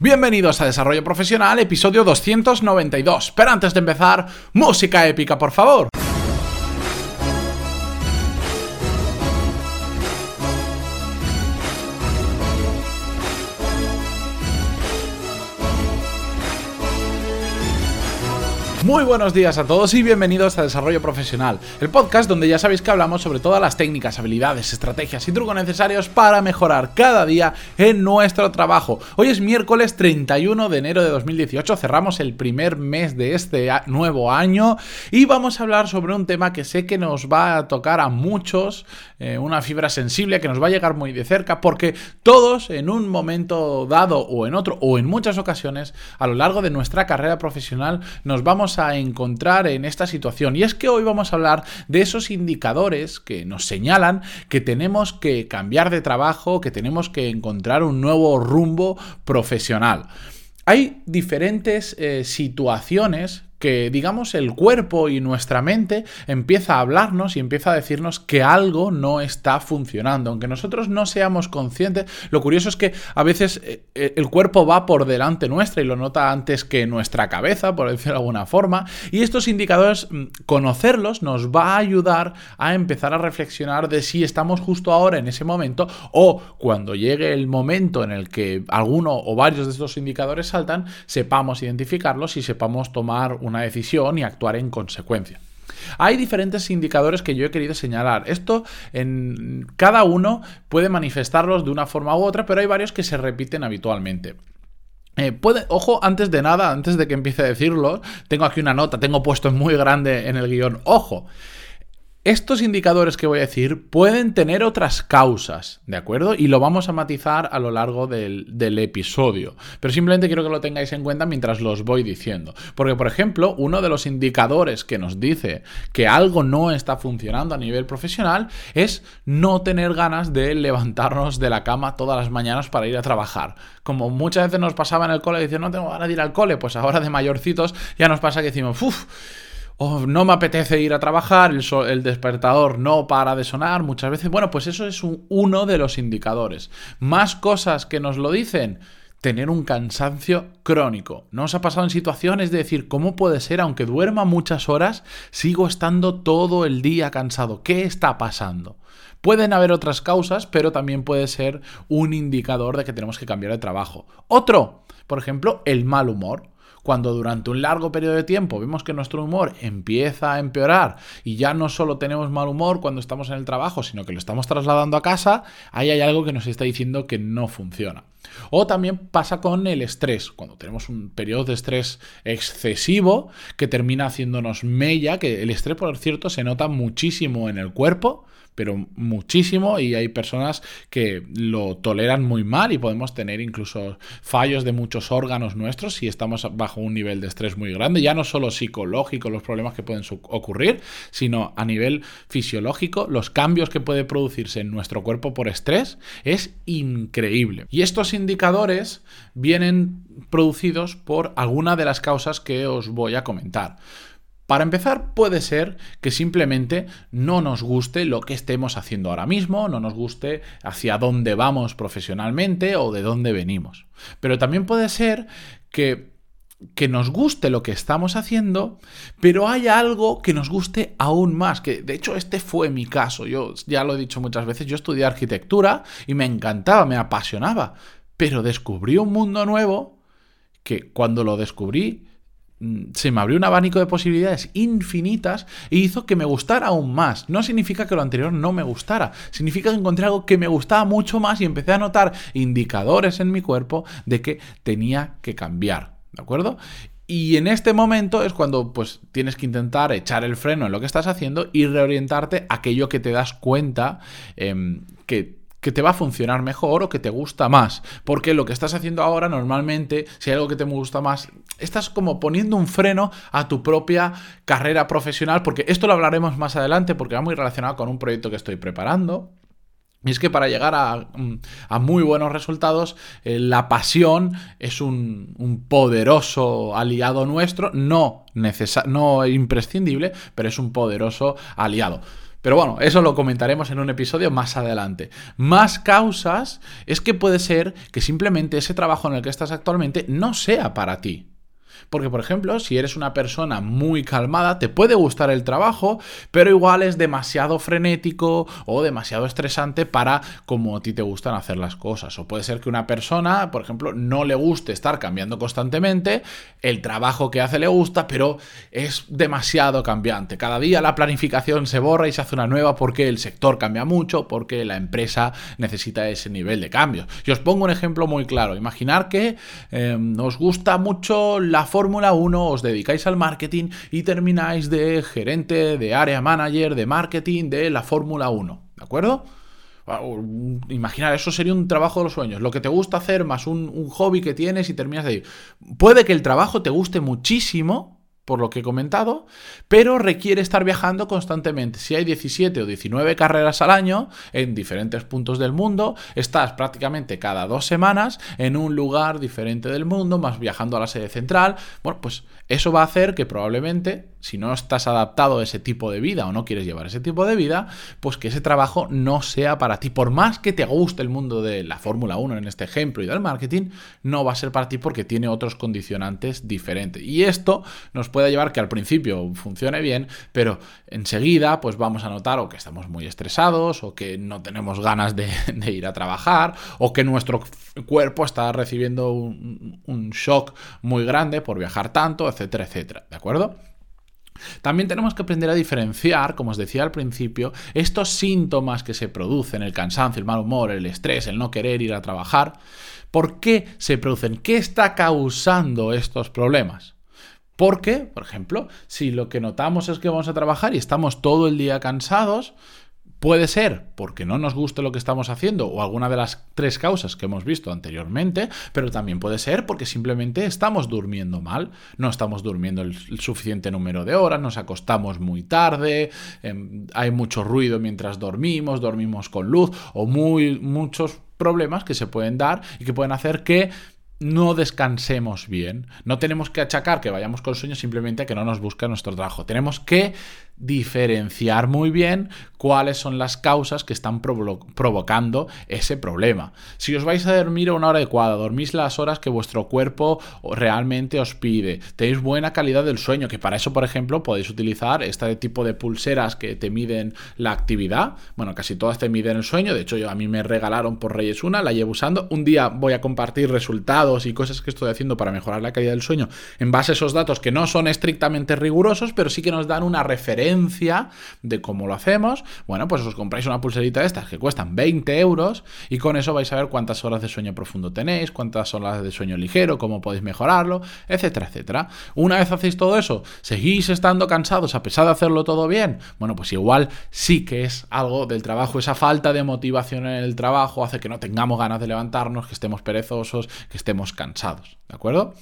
Bienvenidos a Desarrollo Profesional, episodio 292. Pero antes de empezar, música épica, por favor. Muy buenos días a todos y bienvenidos a Desarrollo Profesional, el podcast donde ya sabéis que hablamos sobre todas las técnicas, habilidades, estrategias y trucos necesarios para mejorar cada día en nuestro trabajo. Hoy es miércoles 31 de enero de 2018, cerramos el primer mes de este nuevo año y vamos a hablar sobre un tema que sé que nos va a tocar a muchos, eh, una fibra sensible que nos va a llegar muy de cerca porque todos en un momento dado o en otro o en muchas ocasiones a lo largo de nuestra carrera profesional nos vamos a encontrar en esta situación. Y es que hoy vamos a hablar de esos indicadores que nos señalan que tenemos que cambiar de trabajo, que tenemos que encontrar un nuevo rumbo profesional. Hay diferentes eh, situaciones que digamos el cuerpo y nuestra mente empieza a hablarnos y empieza a decirnos que algo no está funcionando. Aunque nosotros no seamos conscientes, lo curioso es que a veces eh, eh, el cuerpo va por delante nuestra y lo nota antes que nuestra cabeza, por decirlo de alguna forma. Y estos indicadores, mm, conocerlos nos va a ayudar a empezar a reflexionar de si estamos justo ahora en ese momento o cuando llegue el momento en el que alguno o varios de estos indicadores saltan, sepamos identificarlos y sepamos tomar decisión y actuar en consecuencia. Hay diferentes indicadores que yo he querido señalar. Esto en cada uno puede manifestarlos de una forma u otra, pero hay varios que se repiten habitualmente. Eh, puede, ojo, antes de nada, antes de que empiece a decirlo, tengo aquí una nota, tengo puesto muy grande en el guion, ojo. Estos indicadores que voy a decir pueden tener otras causas, ¿de acuerdo? Y lo vamos a matizar a lo largo del, episodio. Pero simplemente quiero que lo tengáis en cuenta mientras los voy diciendo. Porque, por ejemplo, uno de los indicadores que nos dice que algo no está funcionando a nivel profesional es no tener ganas de levantarnos de la cama todas las mañanas para ir a trabajar. Como muchas veces nos pasaba en el cole, decir, no tengo ganas de ir al cole, pues ahora de mayorcitos ya nos pasa que decimos, uff oh, no me apetece ir a trabajar, el, despertador no para de sonar muchas veces. Bueno, pues eso es uno de los indicadores. Más cosas que nos lo dicen. Tener un cansancio crónico. ¿No os ha pasado en situaciones de decir, ¿cómo puede ser, aunque duerma muchas horas, sigo estando todo el día cansado? ¿Qué está pasando? Pueden haber otras causas, pero también puede ser un indicador de que tenemos que cambiar de trabajo. Otro, por ejemplo, el mal humor. Cuando durante un largo periodo de tiempo vemos que nuestro humor empieza a empeorar y ya no solo tenemos mal humor cuando estamos en el trabajo, sino que lo estamos trasladando a casa, ahí hay algo que nos está diciendo que no funciona. O también pasa con el estrés, cuando tenemos un periodo de estrés excesivo que termina haciéndonos mella, que el estrés, por cierto, se nota muchísimo en el cuerpo, pero muchísimo y hay personas que lo toleran muy mal y podemos tener incluso fallos de muchos órganos nuestros si estamos bajo un nivel de estrés muy grande, ya no solo psicológico los problemas que pueden ocurrir, sino a nivel fisiológico, los cambios que puede producirse en nuestro cuerpo por estrés es increíble. Y estos indicadores vienen producidos por alguna de las causas que os voy a comentar. Para empezar, puede ser que simplemente no nos guste lo que estemos haciendo ahora mismo, no nos guste hacia dónde vamos profesionalmente o de dónde venimos. Pero también puede ser que que nos guste lo que estamos haciendo, pero hay algo que nos guste aún más, que de hecho este fue mi caso, yo ya lo he dicho muchas veces, yo estudié arquitectura y me encantaba, me apasionaba, pero descubrí un mundo nuevo que cuando lo descubrí se me abrió un abanico de posibilidades infinitas y hizo que me gustara aún más. No significa que lo anterior no me gustara, significa que encontré algo que me gustaba mucho más y empecé a notar indicadores en mi cuerpo de que tenía que cambiar. ¿De acuerdo? Y en este momento es cuando pues tienes que intentar echar el freno en lo que estás haciendo y reorientarte a aquello que te das cuenta em, que que te va a funcionar mejor o que te gusta más. Porque lo que estás haciendo ahora normalmente, si hay algo que te gusta más, estás como poniendo un freno a tu propia carrera profesional, porque esto lo hablaremos más adelante porque va muy relacionado con un proyecto que estoy preparando. Y es que para llegar a, mm, muy buenos resultados, eh, la pasión es un, un, poderoso aliado nuestro, no, no imprescindible, pero es un poderoso aliado. Pero bueno, eso lo comentaremos en un episodio más adelante. Más causas es que puede ser que simplemente ese trabajo en el que estás actualmente no sea para ti. Porque, por ejemplo, si eres una persona muy calmada, te puede gustar el trabajo, pero igual es demasiado frenético o demasiado estresante para como a ti te gustan hacer las cosas. O puede ser que una persona, por ejemplo, no le guste estar cambiando constantemente, el trabajo que hace le gusta, pero es demasiado cambiante. Cada día la planificación se borra y se hace una nueva porque el sector cambia mucho, porque la empresa necesita ese nivel de cambio. Y os pongo un ejemplo muy claro. Imaginar que eh, os gusta mucho la Fórmula 1, os dedicáis al marketing y termináis de gerente, de área manager, de marketing de la Fórmula 1. ¿De acuerdo? Imaginar, eso sería un trabajo de los sueños. Lo que te gusta hacer más un, un hobby que tienes y terminas de ir. Puede que el trabajo te guste muchísimo, por lo que he comentado, pero requiere estar viajando constantemente. Si hay 17 o 19 carreras al año en diferentes puntos del mundo, estás prácticamente cada dos semanas en un lugar diferente del mundo, más viajando a la sede central. Bueno, pues eso va a hacer que probablemente, si no estás adaptado a ese tipo de vida o no quieres llevar ese tipo de vida, pues que ese trabajo no sea para ti. Por más que te guste el mundo de la Fórmula 1 en este ejemplo y del marketing, no va a ser para ti porque tiene otros condicionantes diferentes. Y esto nos puede llevar que al principio funcione bien, pero enseguida pues vamos a notar o que estamos muy estresados o que no tenemos ganas de, ir a trabajar o que nuestro cuerpo está recibiendo un, un shock muy grande por viajar tanto, etcétera, etcétera. ¿De acuerdo? También tenemos que aprender a diferenciar, como os decía al principio, estos síntomas que se producen, el cansancio, el mal humor, el estrés, el no querer ir a trabajar. ¿Por qué se producen? ¿Qué está causando estos problemas? Porque, por ejemplo, si lo que notamos es que vamos a trabajar y estamos todo el día cansados, Puede ser porque no nos guste lo que estamos haciendo o alguna de las tres causas que hemos visto anteriormente, pero también puede ser porque simplemente estamos durmiendo mal, no estamos durmiendo el, suficiente número de horas, nos acostamos muy tarde, em, hay mucho ruido mientras dormimos, dormimos con luz o muy, muchos problemas que se pueden dar y que pueden hacer que no descansemos bien. No tenemos que achacar que vayamos con sueño simplemente a que no nos busque nuestro trabajo. Tenemos que diferenciar muy bien cuáles son las causas que están provocando ese problema. Si os vais a dormir a una hora adecuada, dormís las horas que vuestro cuerpo realmente os pide, tenéis buena calidad del sueño, que para eso, por ejemplo, podéis utilizar este tipo de pulseras que te miden la actividad. Bueno, casi todas te miden el sueño. De hecho, yo a mí me regalaron por Reyes una, la llevo usando. Un día voy a compartir resultados y cosas que estoy haciendo para mejorar la calidad del sueño en base a esos datos que no son estrictamente rigurosos, pero sí que nos dan una referencia de cómo lo hacemos bueno, pues os compráis una pulserita de estas que cuestan 20 euros y con eso vais a ver cuántas horas de sueño profundo tenéis, cuántas horas de sueño ligero, cómo podéis mejorarlo, etcétera, etcétera. Una vez hacéis todo eso, ¿seguís estando cansados a pesar de hacerlo todo bien? Bueno, pues igual sí que es algo del trabajo, esa falta de motivación en el trabajo hace que no tengamos ganas de levantarnos, que estemos perezosos, que estemos cansados, ¿de acuerdo?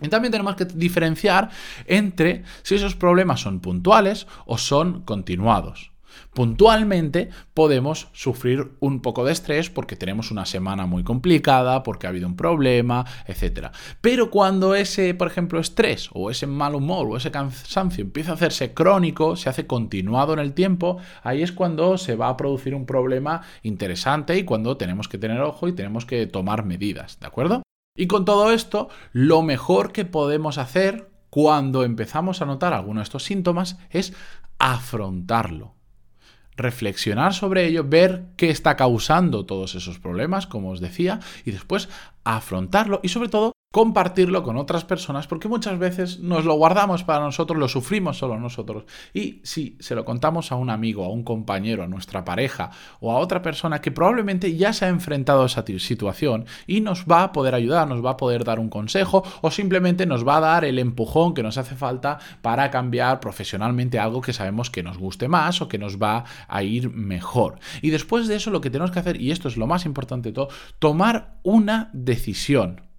Y también tenemos que diferenciar entre si esos problemas son puntuales o son continuados. Puntualmente podemos sufrir un poco de estrés porque tenemos una semana muy complicada, porque ha habido un problema, etc. Pero cuando ese, por ejemplo, estrés o ese mal humor o ese cansancio empieza a hacerse crónico, se hace continuado en el tiempo, ahí es cuando se va a producir un problema interesante y cuando tenemos que tener ojo y tenemos que tomar medidas, ¿de acuerdo? Y con todo esto, lo mejor que podemos hacer cuando empezamos a notar alguno de estos síntomas es afrontarlo. Reflexionar sobre ello, ver qué está causando todos esos problemas, como os decía, y después afrontarlo y sobre todo compartirlo con otras personas porque muchas veces nos lo guardamos para nosotros, lo sufrimos solo nosotros. Y si se lo contamos a un amigo, a un compañero, a nuestra pareja o a otra persona que probablemente ya se ha enfrentado a esa situación y nos va a poder ayudar, nos va a poder dar un consejo o simplemente nos va a dar el empujón que nos hace falta para cambiar profesionalmente algo que sabemos que nos guste más o que nos va a ir mejor. Y después de eso lo que tenemos que hacer, y esto es lo más importante de todo, tomar una decisión.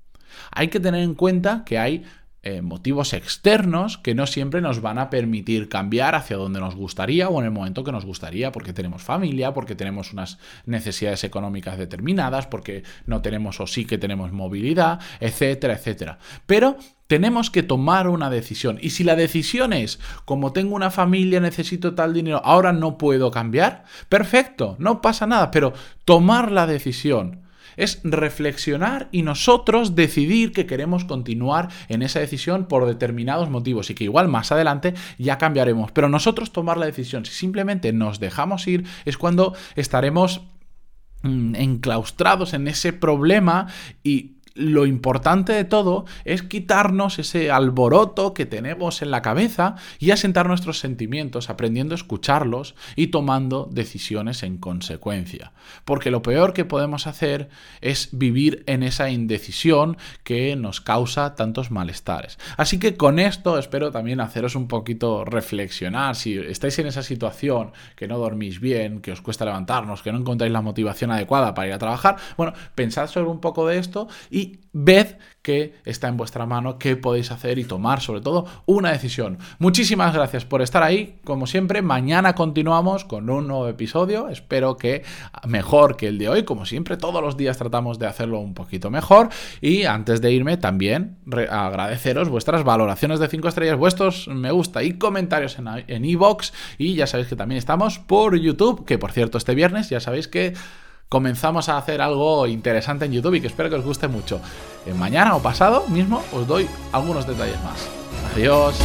Hay que tener en cuenta que hay eh, motivos externos que no siempre nos van a permitir cambiar hacia donde nos gustaría o en el momento que nos gustaría, porque tenemos familia, porque tenemos unas necesidades económicas determinadas, porque no tenemos o sí que tenemos movilidad, etcétera, etcétera. Pero tenemos que tomar una decisión. Y si la decisión es, como tengo una familia, necesito tal dinero, ahora no puedo cambiar, perfecto, no pasa nada, pero tomar la decisión es reflexionar y nosotros decidir que queremos continuar en esa decisión por determinados motivos y que igual más adelante ya cambiaremos. Pero nosotros tomar la decisión, si simplemente nos dejamos ir, es cuando estaremos mm, enclaustrados en ese problema y lo importante de todo es quitarnos ese alboroto que tenemos en la cabeza y asentar nuestros sentimientos, aprendiendo a escucharlos y tomando decisiones en consecuencia. Porque lo peor que podemos hacer es vivir en esa indecisión que nos causa tantos malestares. Así que con esto espero también haceros un poquito reflexionar. Si estáis en esa situación, que no dormís bien, que os cuesta levantarnos, que no encontráis la motivación adecuada para ir a trabajar, bueno, pensad sobre un poco de esto y ved que está en vuestra mano, qué podéis hacer y tomar sobre todo una decisión. Muchísimas gracias por estar ahí. Como siempre, mañana continuamos con un nuevo episodio. Espero que mejor que el de hoy. Como siempre, todos los días tratamos de hacerlo un poquito mejor. Y antes de irme, también agradeceros vuestras valoraciones de 5 estrellas, vuestros me gusta y comentarios en iVoox. y ya sabéis que también estamos por YouTube, que por cierto, este viernes ya sabéis que comenzamos a hacer algo interesante en YouTube y que espero que os guste mucho. Mañana o pasado mismo os doy algunos detalles más. Adiós.